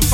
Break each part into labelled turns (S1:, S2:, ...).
S1: to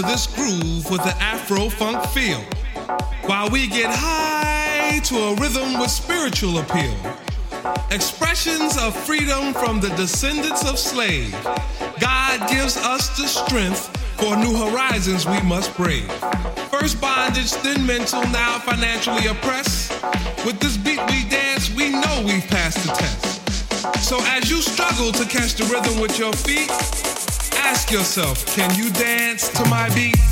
S2: this groove with the Afro funk feel, while we get high to a rhythm with spiritual appeal. Expressions of freedom from the descendants of slaves. God gives us the strength for new horizons we must brave. First bondage, then mental, now financially oppressed. With this beat we dance, we know we've passed the test. So as you struggle to catch the rhythm with your feet, Ask yourself, can you dance to my beat?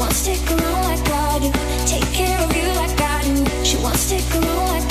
S3: wants to stick around like I do. Take care of you like I do. She wants to stick around like